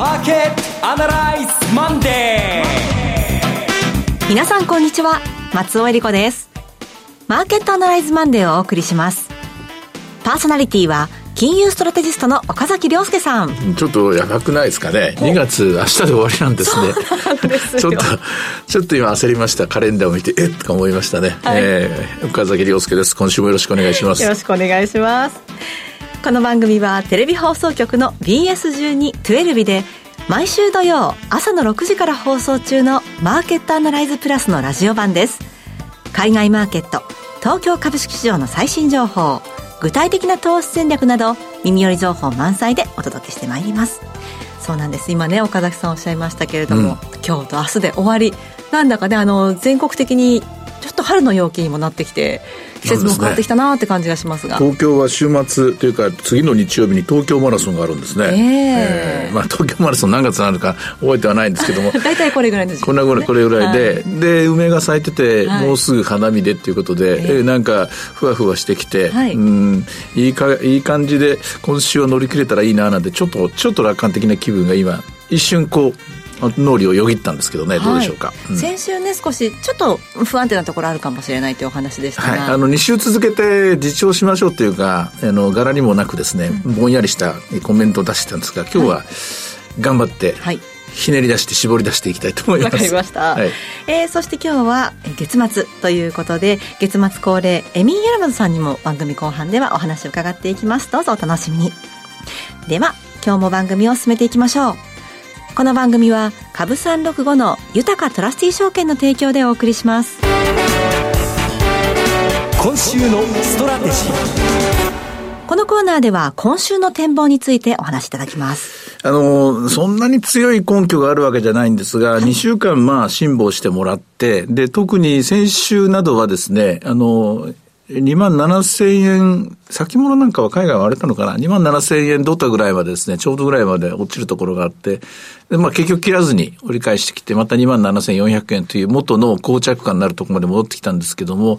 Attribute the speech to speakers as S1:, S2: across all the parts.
S1: マーケットアナライズマンデ
S2: ー皆さんこんにちは。松尾英里子です。マーケットアナライズマンデーをお送りします。パーソナリティは金融ストラテジストの岡崎良介さん。
S3: ちょっとやばくないですかね。2月明日で終わりなんですね。ちょっとちょっと今焦りました。カレンダーを見てえっ？とか思いましたね、はい、えー、岡崎良介です。今週もよろしくお願いします。
S2: よろしくお願いしますこの番組はテレビ放送局の BS12-12 で毎週土曜朝の6時から放送中のマーケットアナライズプラスのラジオ版です。海外マーケット東京株式市場の最新情報具体的な投資戦略など耳寄り情報満載でお届けしてまいります。そうなんです。今ね岡崎さんおっしゃいましたけれども、うん、今日と明日で終わり。なんだかねあの全国的にと春の陽気にもなってきて季節も変わってきたなって感じがしますが、
S3: ね、東京は週末というか次の日曜日に東京マラソンがあるんですね、えー、えー、まあ、東京マラソン何月なのか覚えてはないんですけども。
S2: 大体これぐらいです、
S3: ね、これぐらいこれぐらいで、はい、で梅が咲いてて、はい、もうすぐ花見でっていうことで、えー、なんかふわふわしてきて、はい、うんいいかいい感じで今週を乗り切れたらいいななんてちょっとちょっと楽観的な気分が今一瞬こう脳裏をよぎったんですけどね、どうでしょうか、
S2: うん、先週ね少しちょっと不安定なところあるかもしれないというお話でしたが、はい、
S3: あの2週続けて自重しましょうというかあの柄にもなくですね、うん、ぼんやりしたコメントを出してたんですが今日は頑張って、はい、ひねり出して絞り出していきたいと思います。
S2: わかりました。はい、えー、そして今日は月末ということで、月末恒例、エミン・ヤラマズさんにも番組後半ではお話を伺っていきます。どうぞお楽しみに。では、今日も番組を進めていきましょう。この番組は株三六五の豊トラスティ証券の提供でお送りします。
S1: 今週のストラテジー。
S2: このコーナーでは今週の展望についてお話しいただきます。
S3: あの、そんなに強い根拠があるわけじゃないんですが、はい、2週間まあ辛抱してもらって、で、特に先週などはですね、あの、2万7千円、先物なんかは海外は割れたのかな ?2 万7千円どたぐらいまでですね、ちょうどぐらいまで落ちるところがあって、でまあ結局切らずに折り返してきて、また2万7千400円という元の膠着感になるところまで戻ってきたんですけども、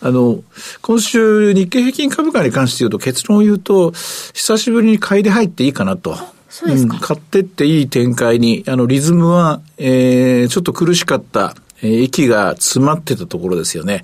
S3: あの、今週日経平均株価に関して言うと結論を言うと、久しぶりに買いで入っていいかなと。
S2: そうですか、うん、
S3: 買ってっていい展開に、あの、リズムは、えー、ちょっと苦しかったえー、息が詰まってたところですよね。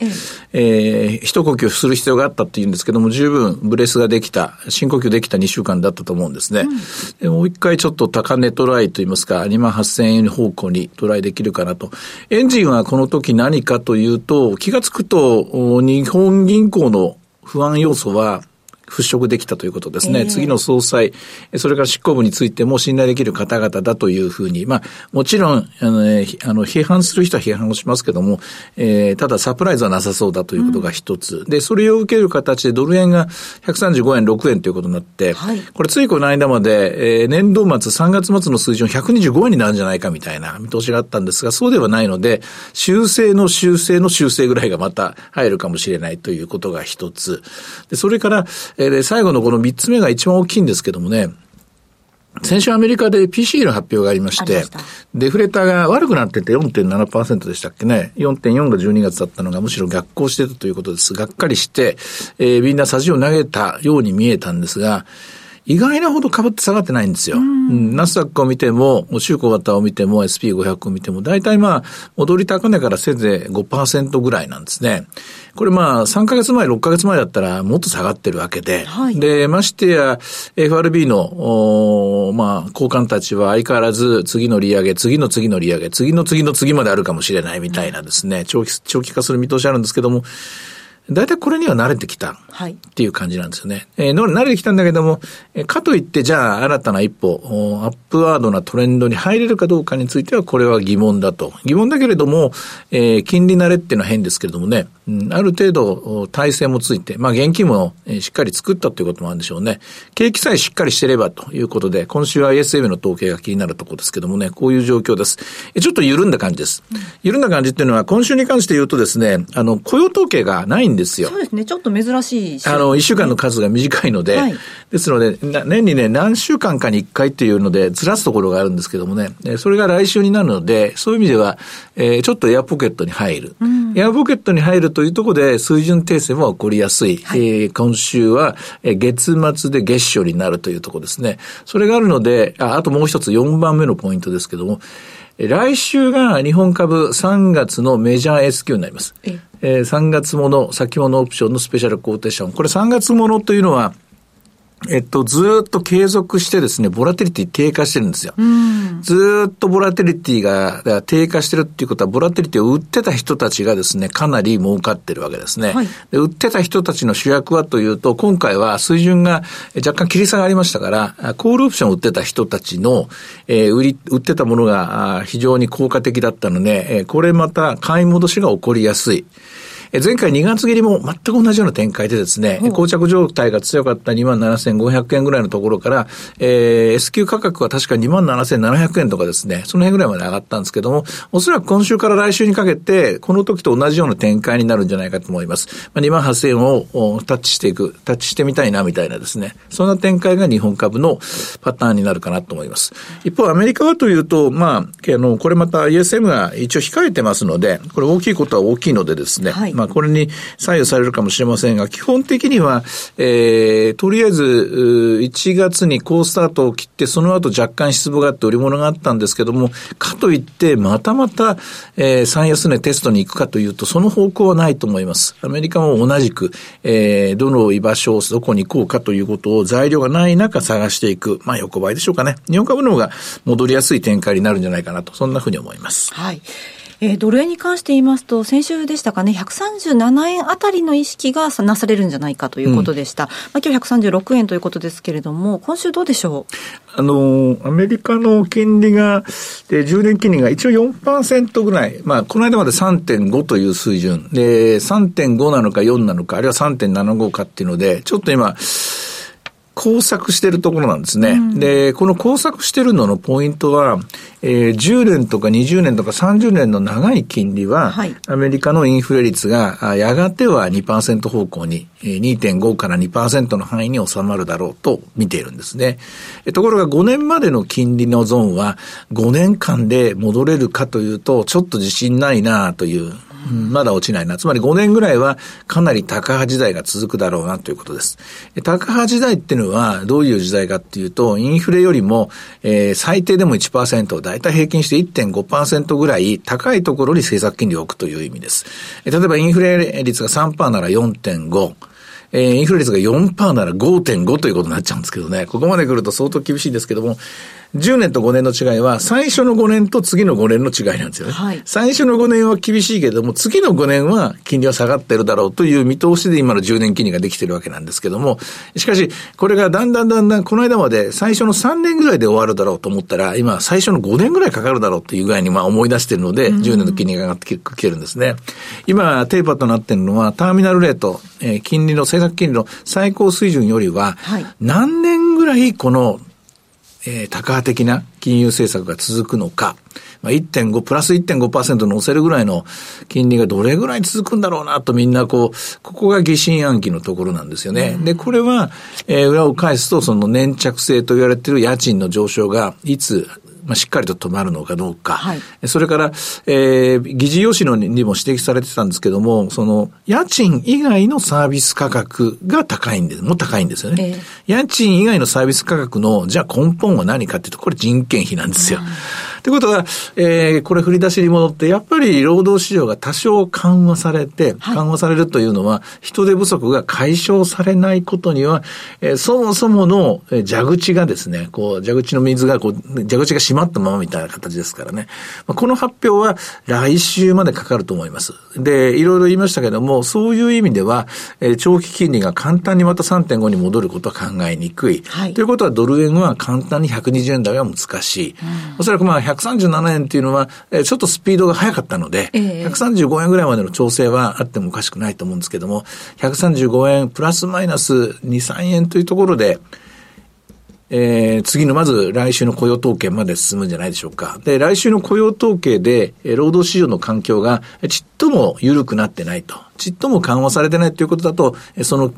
S3: ええー、一呼吸する必要があったっていうんですけども、十分ブレスができた、深呼吸できた2週間だったと思うんですね。うん、でもう一回ちょっと高値トライといいますか、2万8000円方向にトライできるかなと。エンジンはこの時何かというと、気がつくと、日本銀行の不安要素は、払拭できたということですね。えー、次の総裁、それから執行部についても信頼できる方々だというふうに、まあ、もちろん、あの、ね、あの批判する人は批判をしますけども、えー、ただサプライズはなさそうだということが一つ、うん、で、それを受ける形でドル円が135円、6円ということになって、はい、これついこの間まで、えー、年度末3月末の数字の125円になるんじゃないかみたいな見通しがあったんですが、そうではないので、修正の修正の修正ぐらいがまた入るかもしれないということが一つ。で、それから、えー、最後のこの三つ目が一番大きいんですけどもね、先週アメリカで PCE の発表がありまして、デフレーターが悪くなってて4.7%でしたっけね。4.4が12月だったのがむしろ逆行してたということです。がっかりして、えー、みんな筋を投げたように見えたんですが、意外なほど株って下がってないんですよ。うん、ナスダックを見ても、週小型を見ても、SP500 を見ても、大体まあ、戻り高値からせいぜい5%ぐらいなんですね。これまあ、3ヶ月前、6ヶ月前だったらもっと下がってるわけで、はい、で、ましてや、FRB の、おまあ、交換たちは相変わらず次の利上げ、次の次の利上げ、次の次の次まであるかもしれないみたいなですね、長期、長期化する見通しあるんですけども、大体これには慣れてきたっていう感じなんですよね。はい、えー、慣れてきたんだけども、えー、かといってじゃあ新たな一歩、アップワードなトレンドに入れるかどうかについてはこれは疑問だと。疑問だけれども、えー、金利慣れっていうのは変ですけれどもね、うん、ある程度体制もついて、まあ現金もしっかり作ったということもあるんでしょうね。景気さえしっかりしてればということで、今週は ISM の統計が気になるところですけどもね、こういう状況です。ちょっと緩んだ感じです。緩んだ感じっていうのは今週に関して言うとですね、あの、雇用統計がないんですよ。
S2: そうですね。ちょっと珍しい。
S3: あの、一週間の数が短いので、はい、ですので、年にね、何週間かに一回っていうので、ずらすところがあるんですけどもね、それが来週になるので、そういう意味では、えー、ちょっとエアポケットに入る。うん、エアポケットに入るというところで、水準訂正も起こりやすい。はい、えー、今週は、え月末で月初になるというところですね。それがあるので、ああともう一つ4番目のポイントですけども、来週が日本株3月のメジャー S q になります。ええー、3月もの先物オプションのスペシャルコーテーション。これ3月ものというのは、えっと、ずっと継続してですね、ボラテリティ低下してるんですよ。ずっとボラテリティが低下してるっていうことは、ボラテリティを売ってた人たちがですね、かなり儲かってるわけですね。はい、で売ってた人たちの主役はというと、今回は水準が若干切り差がありましたから、コールオプションを売ってた人たちの、えー、売り、売ってたものが非常に効果的だったので、これまた買い戻しが起こりやすい。前回2月切りも全く同じような展開でですね、膠着状態が強かった27,500円ぐらいのところから、えー、S q 価格は確か27,700円とかですね、その辺ぐらいまで上がったんですけども、おそらく今週から来週にかけて、この時と同じような展開になるんじゃないかと思います。まあ、28,000円をタッチしていく、タッチしてみたいなみたいなですね、そんな展開が日本株のパターンになるかなと思います。一方、アメリカはというと、まあ、あの、これまた ESM が一応控えてますので、これ大きいことは大きいのでですね、はいまあ、これに左右されるかもしれませんが、基本的には、えー、とりあえず、1月に好スタートを切って、その後若干失望があって売り物があったんですけども、かといって、またまた、えー、最安値テストに行くかというと、その方向はないと思います。アメリカも同じく、えー、どの居場所をどこに行こうかということを材料がない中探していく。まあ、横ばいでしょうかね。日本株の方が戻りやすい展開になるんじゃないかなと、そんなふうに思います。
S2: はい。えー、ドル円に関して言いますと、先週でしたかね、137円あたりの意識がなされるんじゃないかということでした。うん、まあ、今日136円ということですけれども、今週どうでしょう？
S3: あの、アメリカの金利が、で、10年金利が一応4%ぐらい、まあ、この間まで3.5という水準、で、3.5なのか4なのか、あるいは3.75かっていうので、ちょっと今、工作してるところなんですね。うん、で、この工作してるののポイントは、えー、10年とか20年とか30年の長い金利は、はい、アメリカのインフレ率が、やがては2%方向に、2.5から2%の範囲に収まるだろうと見ているんですね。ところが5年までの金利のゾーンは5年間で戻れるかというと、ちょっと自信ないなというまだ落ちないな。つまり5年ぐらいはかなり高派時代が続くだろうなということです。高派時代っていうのはどういう時代かっていうと、インフレよりも、えー、最低でも1%、だいたい平均して1.5%ぐらい高いところに政策金利を置くという意味です。例えばインフレ率が3%なら4.5、え、インフレ率が4%なら5.5ということになっちゃうんですけどね。ここまで来ると相当厳しいですけども、10年と5年の違いは、最初の5年と次の5年の違いなんですよね。はい、最初の5年は厳しいけれども、次の5年は金利は下がってるだろうという見通しで今の10年金利ができてるわけなんですけども、しかし、これがだんだんだんだん、この間まで最初の3年ぐらいで終わるだろうと思ったら、今最初の5年ぐらいかかるだろうというぐらいにまあ思い出してるので、10年の金利が上がってきてるんですね。今、テーパーとなっているのは、ターミナルレート、えー、金利の、政策金利の最高水準よりは、何年ぐらいこのえー、高派的な金融政策が続くのか、まあ、1.5、プラス1.5%乗せるぐらいの金利がどれぐらい続くんだろうなとみんなこう、ここが疑心暗鬼のところなんですよね。で、これは、えー、裏を返すとその粘着性と言われている家賃の上昇がいつまあ、しっかりと止まるのかどうか。はい、それから、えー、議事要旨のにも指摘されてたんですけども、その、家賃以外のサービス価格が高いんです、も高いんですよね。えー、家賃以外のサービス価格の、じゃあ根本は何かっていうと、これ人件費なんですよ。ということは、えー、これ振り出しに戻って、やっぱり労働市場が多少緩和されて、緩和されるというのは、人手不足が解消されないことには、えー、そもそもの蛇口がですね、こう、蛇口の水が、こう、蛇口が閉まったままみたいな形ですからね。この発表は来週までかかると思います。で、いろいろ言いましたけども、そういう意味では、えー、長期金利が簡単にまた3.5に戻ることは考えにくい。はい、ということは、ドル円は簡単に120円台は難しい。うん、おそらくまあ、137円っていうのは、えー、ちょっとスピードが速かったので、えー、135円ぐらいまでの調整はあってもおかしくないと思うんですけども、135円プラスマイナス2、3円というところで、えー、次のまず来週の雇用統計まで進むんじゃないでしょうか。で、来週の雇用統計で、えー、労働市場の環境がちっとも緩くなってないと。ちっとも緩和されてないということだと、その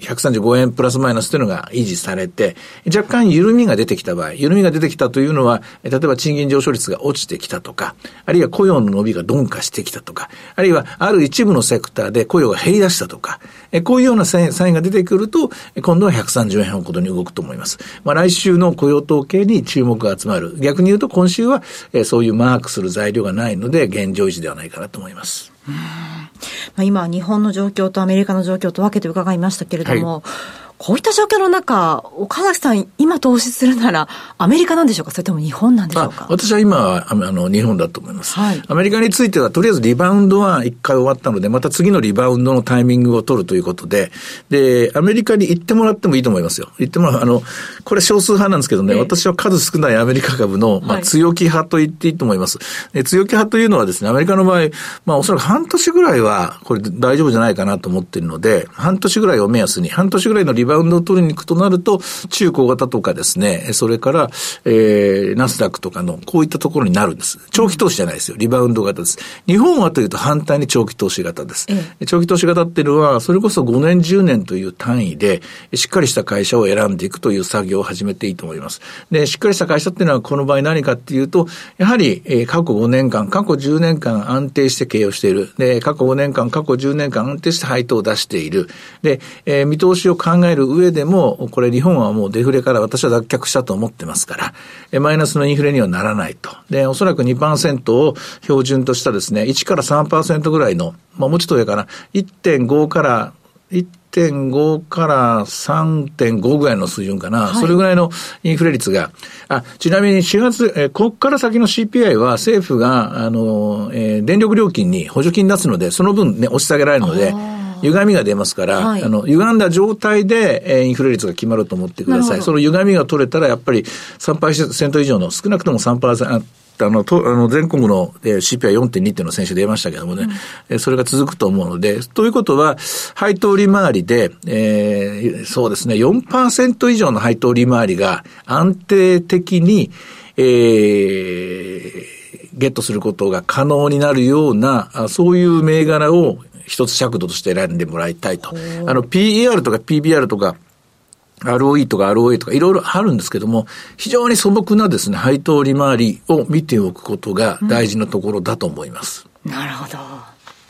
S3: 135円プラスマイナスというのが維持されて、若干緩みが出てきた場合、緩みが出てきたというのは、例えば賃金上昇率が落ちてきたとか、あるいは雇用の伸びが鈍化してきたとか、あるいはある一部のセクターで雇用が減り出したとか、こういうようなサインが出てくると、今度は130円ほどに動くと思います。まあ、来週の雇用統計に注目が集まる。逆に言うと今週は、そういうマークする材料がないので、現状維持ではないかなと思います。
S2: まあ、今、日本の状況とアメリカの状況と分けて伺いましたけれども、はい。こういった状況の中、岡崎さん、今投資するなら、アメリカなんでしょうか、それとも日本なんでしょうか？
S3: 私は今はあの日本だと思います、はい。アメリカについては、とりあえずリバウンドは一回終わったので、また次のリバウンドのタイミングを取るということで、で、アメリカに行ってもらってもいいと思いますよ。行ってもらう、あの、これ少数派なんですけどね、私は数少ないアメリカ株の、まあ、強気派と言っていいと思います。で強気派というのはですね、アメリカの場合、まあ、おそらく半年ぐらいは、これ大丈夫じゃないかなと思っているので、半年ぐらいを目安に、半年ぐらいのリバウンドを取りに行くとなると、中小型とかですね、それから、えー、ナスダックとかの、こういったところになるんです。長期投資じゃないですよ。リバウンド型です。日本はというと反対に長期投資型です。え長期投資型っていうのは、それこそ5年、10年という単位で、しっかりした会社を選んでいくという作業を始めていいと思います。で、しっかりした会社っていうのは、この場合何かっていうと、やはり、えー、過去5年間、過去10年間安定して経営をしている。で、過去5年間、過去10年間安定して配当を出している。で、えー、見通しを考える上でも、これ日本はもうデフレから私は脱却したと思ってますから、マイナスのインフレにはならないと。で、おそらく2%を標準としたですね、1から3%ぐらいの、まあもうちょっと上かな、1.5から1.5から3.5ぐらいの水準かな、はい、それぐらいのインフレ率が、あ、ちなみに4月、えこっから先の CPI は政府が、あの、えー、電力料金に補助金出すので、その分ね、押し下げられるので、歪みが出ますから、はい、あの、歪んだ状態で、えー、インフレ率が決まると思ってください。その歪みが取れたら、やっぱり3%以上の、少なくとも3%、あの、とあの全国の、えー、CPI4.2 っていうの先週出ましたけどもね、うん、それが続くと思うので、ということは、配当利回りで、えー、そうですね、4%以上の配当利回りが安定的に、えー、ゲットすることが可能になるような、そういう銘柄を一つ尺度として選んでもらいたいと。あの、PER とか PBR とか、ROE とか ROA とかいろいろあるんですけども、非常に素朴なですね、配当利回りを見ておくことが大事なところだと思います。
S2: うん、なるほど。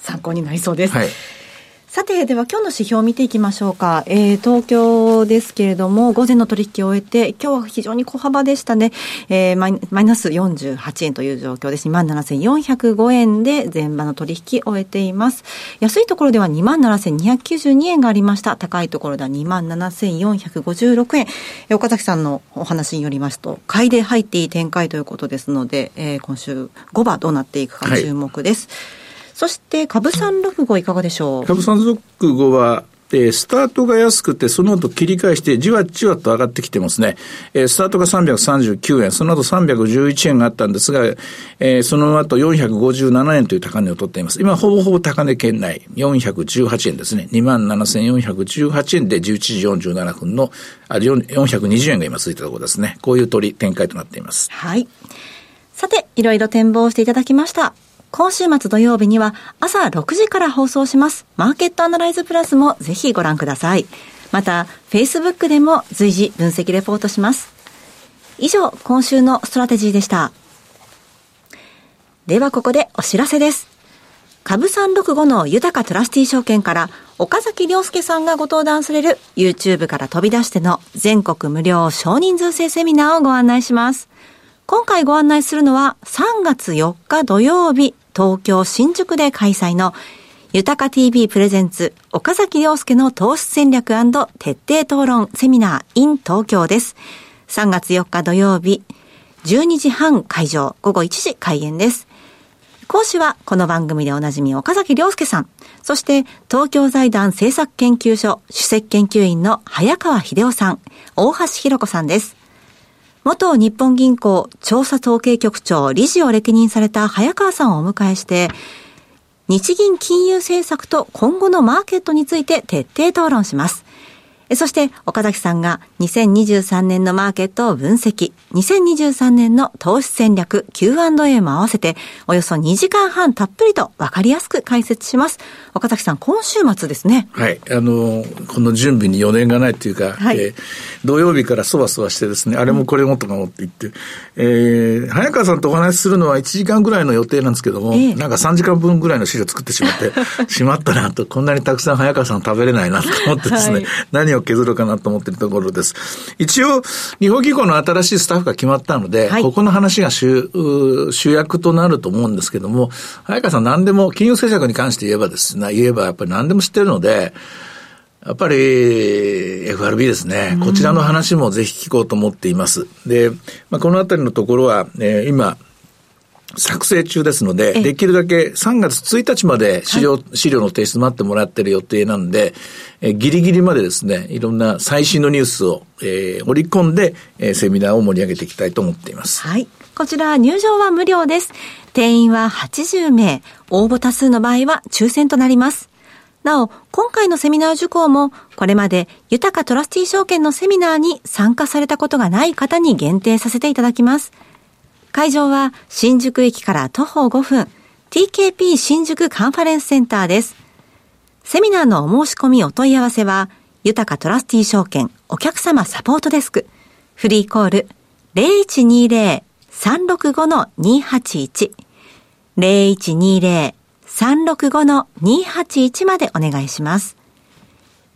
S2: 参考になりそうです。はい。さて、では今日の指標を見ていきましょうか。えー、東京ですけれども、午前の取引を終えて、今日は非常に小幅でしたね。えー、マイマイナス48円という状況です。27,405円で前場の取引を終えています。安いところでは27,292円がありました。高いところでは27,456円。岡崎さんのお話によりますと、買いで入っていい展開ということですので、えー、今週5番どうなっていくか注目です。はいそして株三六五いかがでしょう？
S3: 株三六五はえスタートが安くて、その後切り返して、じわじわと上がってきてますね。えスタートが339円、その後311円があったんですが、えその後457円という高値を取っています。今、ほぼほぼ高値圏内、418円ですね。27,418円で11時47分の、あ、420円が今ついたところですね。こういう取り展開となっています。
S2: はい。さて、いろいろ展望していただきました。今週末土曜日には朝6時から放送します。マーケットアナライズプラスもぜひご覧ください。また、Facebook でも随時分析レポートします。以上、今週のストラテジーでした。ではここでお知らせです。株365の豊トラスティ証券から岡崎良介さんがご登壇される YouTube から飛び出しての全国無料少人数制セミナーをご案内します。今回ご案内するのは3月4日土曜日東京新宿で開催の豊か TV プレゼンツ岡崎良介の投資戦略徹底討論セミナー in 東京です。3月4日土曜日12時半会場午後1時開演です。講師はこの番組でおなじみ岡崎良介さん、そして東京財団政策研究所主席研究員の早川秀夫さん、大橋弘子さんです。元日本銀行調査統計局長理事を歴任された早川さんをお迎えして、日銀金融政策と今後のマーケットについて徹底討論します。そして、岡崎さんが2023年のマーケットを分析、2023年の投資戦略 Q&A も合わせて、およそ2時間半たっぷりと分かりやすく解説します。岡崎さん、今週末ですね。
S3: はい。あの、この準備に余念がないというか、はい、えー、土曜日からそわそわしてですね、あれもこれもとかもって言って、えー、早川さんとお話しするのは1時間ぐらいの予定なんですけども、えー、なんか3時間分ぐらいの資料作ってしまって、しまったなと、こんなにたくさん早川さん食べれないなと思ってですね、はい、何を削るかなと思っているところです。一応、日本銀行の新しいスタッフが決まったので、はい、ここの話が主主役となると思うんですけども、早川さん何でも、金融政策に関して言えばですね、言えばやっぱり何でも知ってるので、やっぱり FRB ですね。こちらの話もぜひ聞こうと思っています。で、まあ、このあたりのところは、えー、今、作成中ですので、できるだけ3月1日まで資料、はい、資料の提出待ってもらってる予定なんで、えギリギリまでですね、いろんな最新のニュースを、えー、織り込んで、えー、セミナーを盛り上げていきたいと思っています。
S2: はい。こちら入場は無料です。定員は80名。応募多数の場合は抽選となります。なお、今回のセミナー受講も、これまで豊かトラスティ証券のセミナーに参加されたことがない方に限定させていただきます。会場は新宿駅から徒歩5分、TKP 新宿カンファレンスセンターです。セミナーのお申し込みお問い合わせは、豊かトラスティ証券お客様サポートデスク、フリーコール0120-365-281、0120-365-281までお願いします。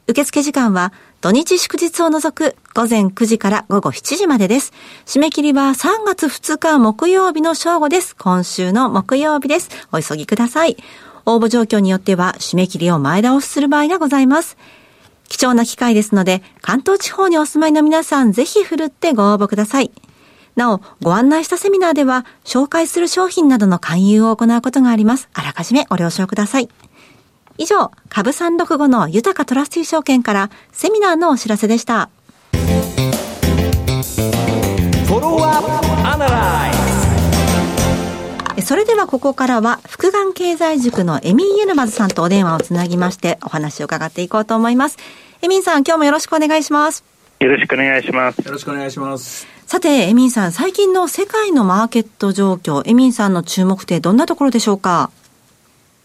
S2: 受付時間は土日祝日を除く午前9時から午後7時までです。締め切りは3月2日木曜日の正午です。今週の木曜日です。お急ぎください。応募状況によっては締め切りを前倒しする場合がございます。貴重な機会ですので、関東地方にお住まいの皆さんぜひ振るってご応募ください。なお、ご案内したセミナーでは、紹介する商品などの勧誘を行うことがあります。あらかじめご了承ください。以上、株365の豊かトラスティ証券からセミナーのお知らせでした。それではここからは、福眼経済塾のエミン・ユルマズさんとお電話をつなぎまして、お話を伺っていこうと思います。エミンさん、今日もよろしくお願いします。
S4: よろしくお願いします。
S3: よろしくお願いします。
S2: さて、エミンさん、最近の世界のマーケット状況、エミンさんの注目点、どんなところでしょうか？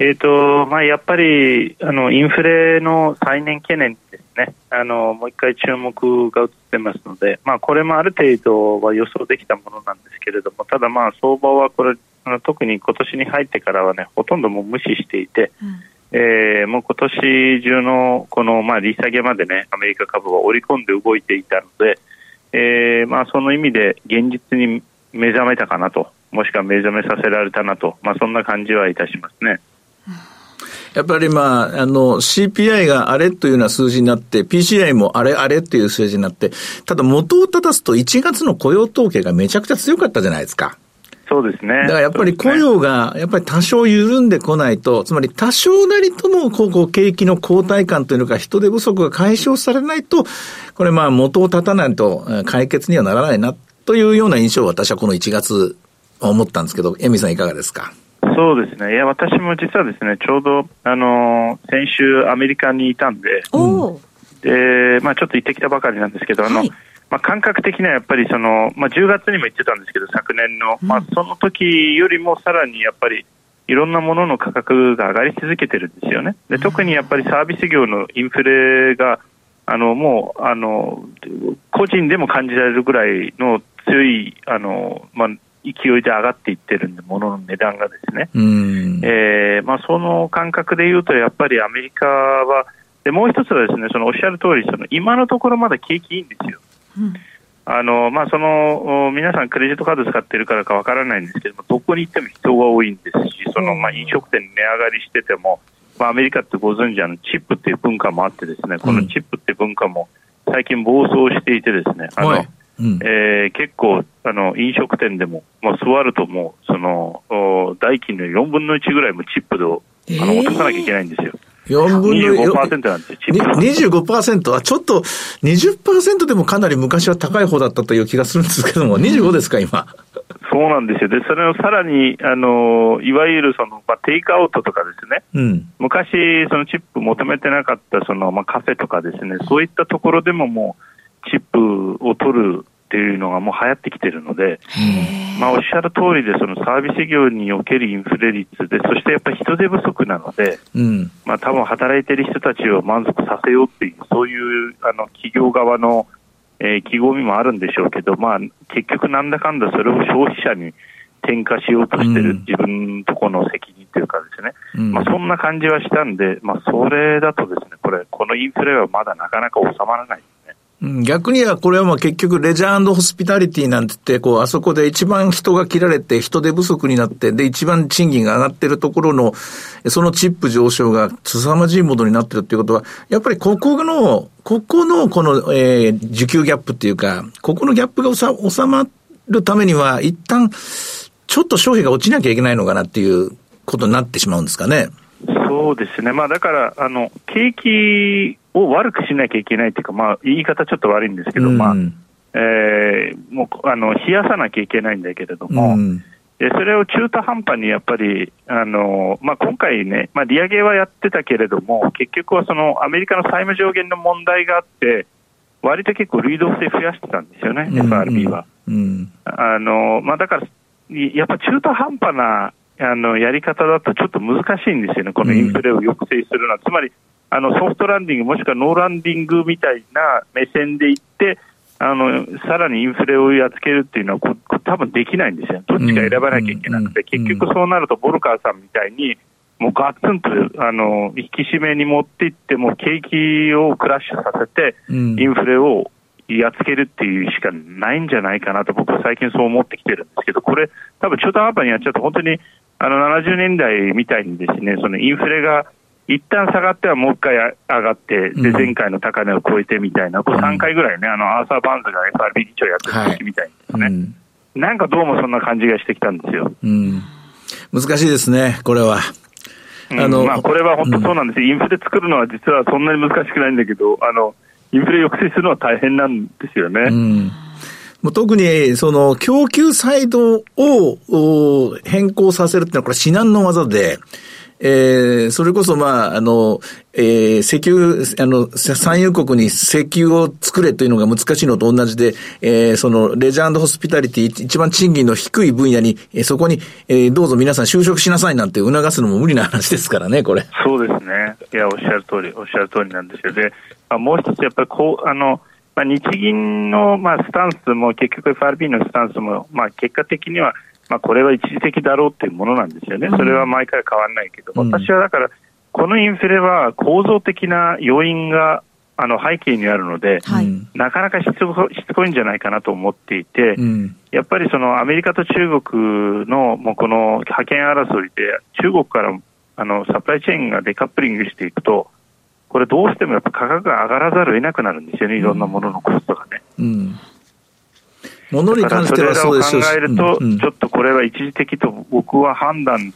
S4: えーとまあ、やっぱりあのインフレの再燃懸念ですね、あのもう一回注目が移ってますので、まあ、これもある程度は予想できたものなんですけれども、ただ、まあ相場はこれあの特に今年に入ってからはねほとんどもう無視していて、うん、えー、もう今年中のこの、まあ、利下げまでねアメリカ株は織り込んで動いていたので、えーまあ、その意味で現実に目覚めたかなと、もしくは目覚めさせられたなと、まあ、そんな感じはいたしますね。
S3: やっぱりまあ、あの、CPI があれというような数字になって、PCI もあれあれっていう数字になって、ただ元を正すと1月の雇用統計がめちゃくちゃ強かったじゃないですか。
S4: そうですね。
S3: だからやっぱり雇用が、やっぱり多少緩んでこないと、つまり多少なりとも、こう、こう、景気の後退感というのか、人手不足が解消されないと、これまあ元を立たないと解決にはならないな、というような印象を私はこの1月思ったんですけど、エミさんいかがですか？
S4: そうですね。いや、私も実はですね、ちょうど、あの、先週アメリカにいたんで、で、まあちょっと行ってきたばかりなんですけど、あの、はいまあ、感覚的にはやっぱりその、まあ、10月にも言ってたんですけど、昨年の、まあ、その時よりもさらにやっぱりいろんなものの価格が上がり続けてるんですよね。で特にやっぱりサービス業のインフレがあのもうあの個人でも感じられるぐらいの強いあの、まあ、勢いで上がっていってるんで、物の値段がですね、えーまあ、その感覚でいうと、やっぱりアメリカは、でもう一つはですね、そのおっしゃる通り、その今のところまだ景気いいんですよ。あのまあ、その皆さん、クレジットカード使ってるからかわからないんですけども、どこに行っても人が多いんですし、そのまあ飲食店値上がりしてても、まあ、アメリカってご存知あのチップっていう文化もあってですね、このチップっていう文化も最近暴走していてですね、あの、はいうん、えー、結構あの飲食店でも、まあ、座るともうその代金の4分の1ぐらいもチップであの落とさなきゃいけないんですよ。
S3: 4分の
S4: 25%なんですよ、チップ。
S3: 25%はちょっと20%でもかなり昔は高い方だったという気がするんですけども、25ですか、今？
S4: そうなんですよ。で、それをさらに、あの、いわゆるその、まあ、テイクアウトとかですね。うん、昔、そのチップ求めてなかった、その、まあ、カフェとかですね、そういったところでももう、チップを取るっていうのがもう流行ってきてるので、まあ、おっしゃる通りで、そのサービス業におけるインフレ率で、そしてやっぱり人手不足なので、うん、まあ、多分働いてる人たちを満足させようっていう、そういうあの企業側の、えー、気込みもあるんでしょうけど、まあ、結局なんだかんだそれを消費者に転嫁しようとしてる自分とこの責任というかですね、うん、まあ、そんな感じはしたんで、まあ、それだとですね、これ、このインフレはまだなかなか収まらない。
S3: 逆にはこれはまあ結局レジャーホスピタリティなんて言って、こう、あそこで一番人が切られて人手不足になって、で、一番賃金が上がってるところの、そのチップ上昇が凄まじいものになってるっていうことは、やっぱりここの、ここのこの、えー、需給ギャップっていうか、ここのギャップが収まるためには、一旦、ちょっと消費が落ちなきゃいけないのかなっていうことになってしまうんですかね。
S4: そうですね。まあだから、あの、景気を悪くしなきゃいけないというか、まあ、言い方ちょっと悪いんですけど、うん、まあ、えー、もう、あの、冷やさなきゃいけないんだけれども、うん、でそれを中途半端にやっぱり、あの、まあ、今回ね、まあ、利上げはやってたけれども、結局はその、アメリカの債務上限の問題があって、割と結構流動性増やしてたんですよね、うん、FRB は。うん、あの、まあ、だから、やっぱ中途半端な、あの、やり方だとちょっと難しいんですよね、このインフレを抑制するのは。つまり、あのソフトランディング、もしくはノーランディングみたいな目線でいって、あのさらにインフレをやっつけるっていうのはこ、多分できないんですよ、どっちか選ばなきゃいけなくて、結局そうなると、ボルカーさんみたいに、もうガツンとあの引き締めに持っていって、も景気をクラッシュさせて、インフレをやっつけるっていうしかないんじゃないかなと、僕は最近そう思ってきてるんですけど、これ、多分中途半端にやっちゃうと、本当にあの70年代みたいにですね、そのインフレが一旦下がってはもう一回上がって、で、前回の高値を超えてみたいな、これ3回ぐらいね、あの、アーサー・バンズが FRB 議長やってる時みたいですね、はい。うん。なんかどうもそんな感じがしてきたんですよ。うん、
S3: 難しいですね、これは。
S4: あの、まあ、これは本当そうなんです、インフレ作るのは実はそんなに難しくないんだけど、あの、インフレ抑制するのは大変なんですよね。うん。
S3: もう特に、その、供給サイドを変更させるっていうのは、これ至難の技で、えー、それこそ、まあ、あの、えー、石油、あの、産油国に石油を作れというのが難しいのと同じで、えー、その、レジャーホスピタリティ、一番賃金の低い分野に、えー、そこに、えー、どうぞ皆さん就職しなさいなんて促すのも無理な話ですからね、これ。
S4: そうですね。いや、おっしゃる通り、おっしゃる通りなんですよ。で、まあ、もう一つ、やっぱりこう、あの、まあ、日銀の、まあ、スタンスも、結局 FRB のスタンスも、まあ、結果的には、まあ、これは一時的だろうっていうものなんですよね、それは毎回変わらないけど、うん、私はだから、このインフレは構造的な要因があの背景にあるので、はい、なかなかしつこしつこいんじゃないかなと思っていて、うん、やっぱりそのアメリカと中国のもうこの覇権争いで、中国からあのサプライチェーンがデカップリングしていくと、これ、どうしてもやっぱ価格が上がらざるを得なくなるんですよね、いろんなもののコストがね。うん
S3: ものに関してはそうです
S4: 考えると、ちょっとこれは一時的と僕は判断し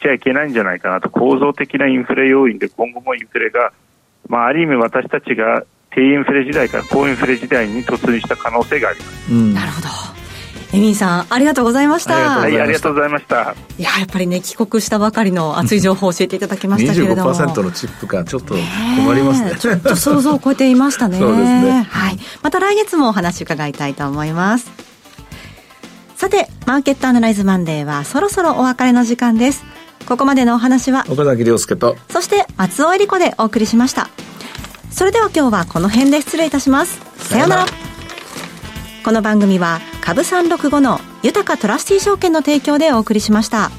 S4: ちゃいけないんじゃないかなと、構造的なインフレ要因で今後もインフレが、まあ、ある意味私たちが低インフレ時代から高インフレ時代に突入した可能性があります。
S2: うん、なるほどエミンさんありがとうございました。
S4: はいありがとうございました。
S2: いややっぱりね帰国したばかりの熱い情報を教えていただきましたけれども。
S3: 25%のチップ感ちょっと困りますね。
S2: ちょっと想像を超えていましたね。そうですね、はい、また来月もお話伺いたいと思います。さて、マーケットアナライズマンデーはそろそろお別れの時間です。ここまでのお話は、
S3: 岡崎亮介と、
S2: そして松尾恵理子でお送りしました。それでは今日はこの辺で失礼いたします。さようなら。この番組は、株365の豊かトラスティ証券の提供でお送りしました。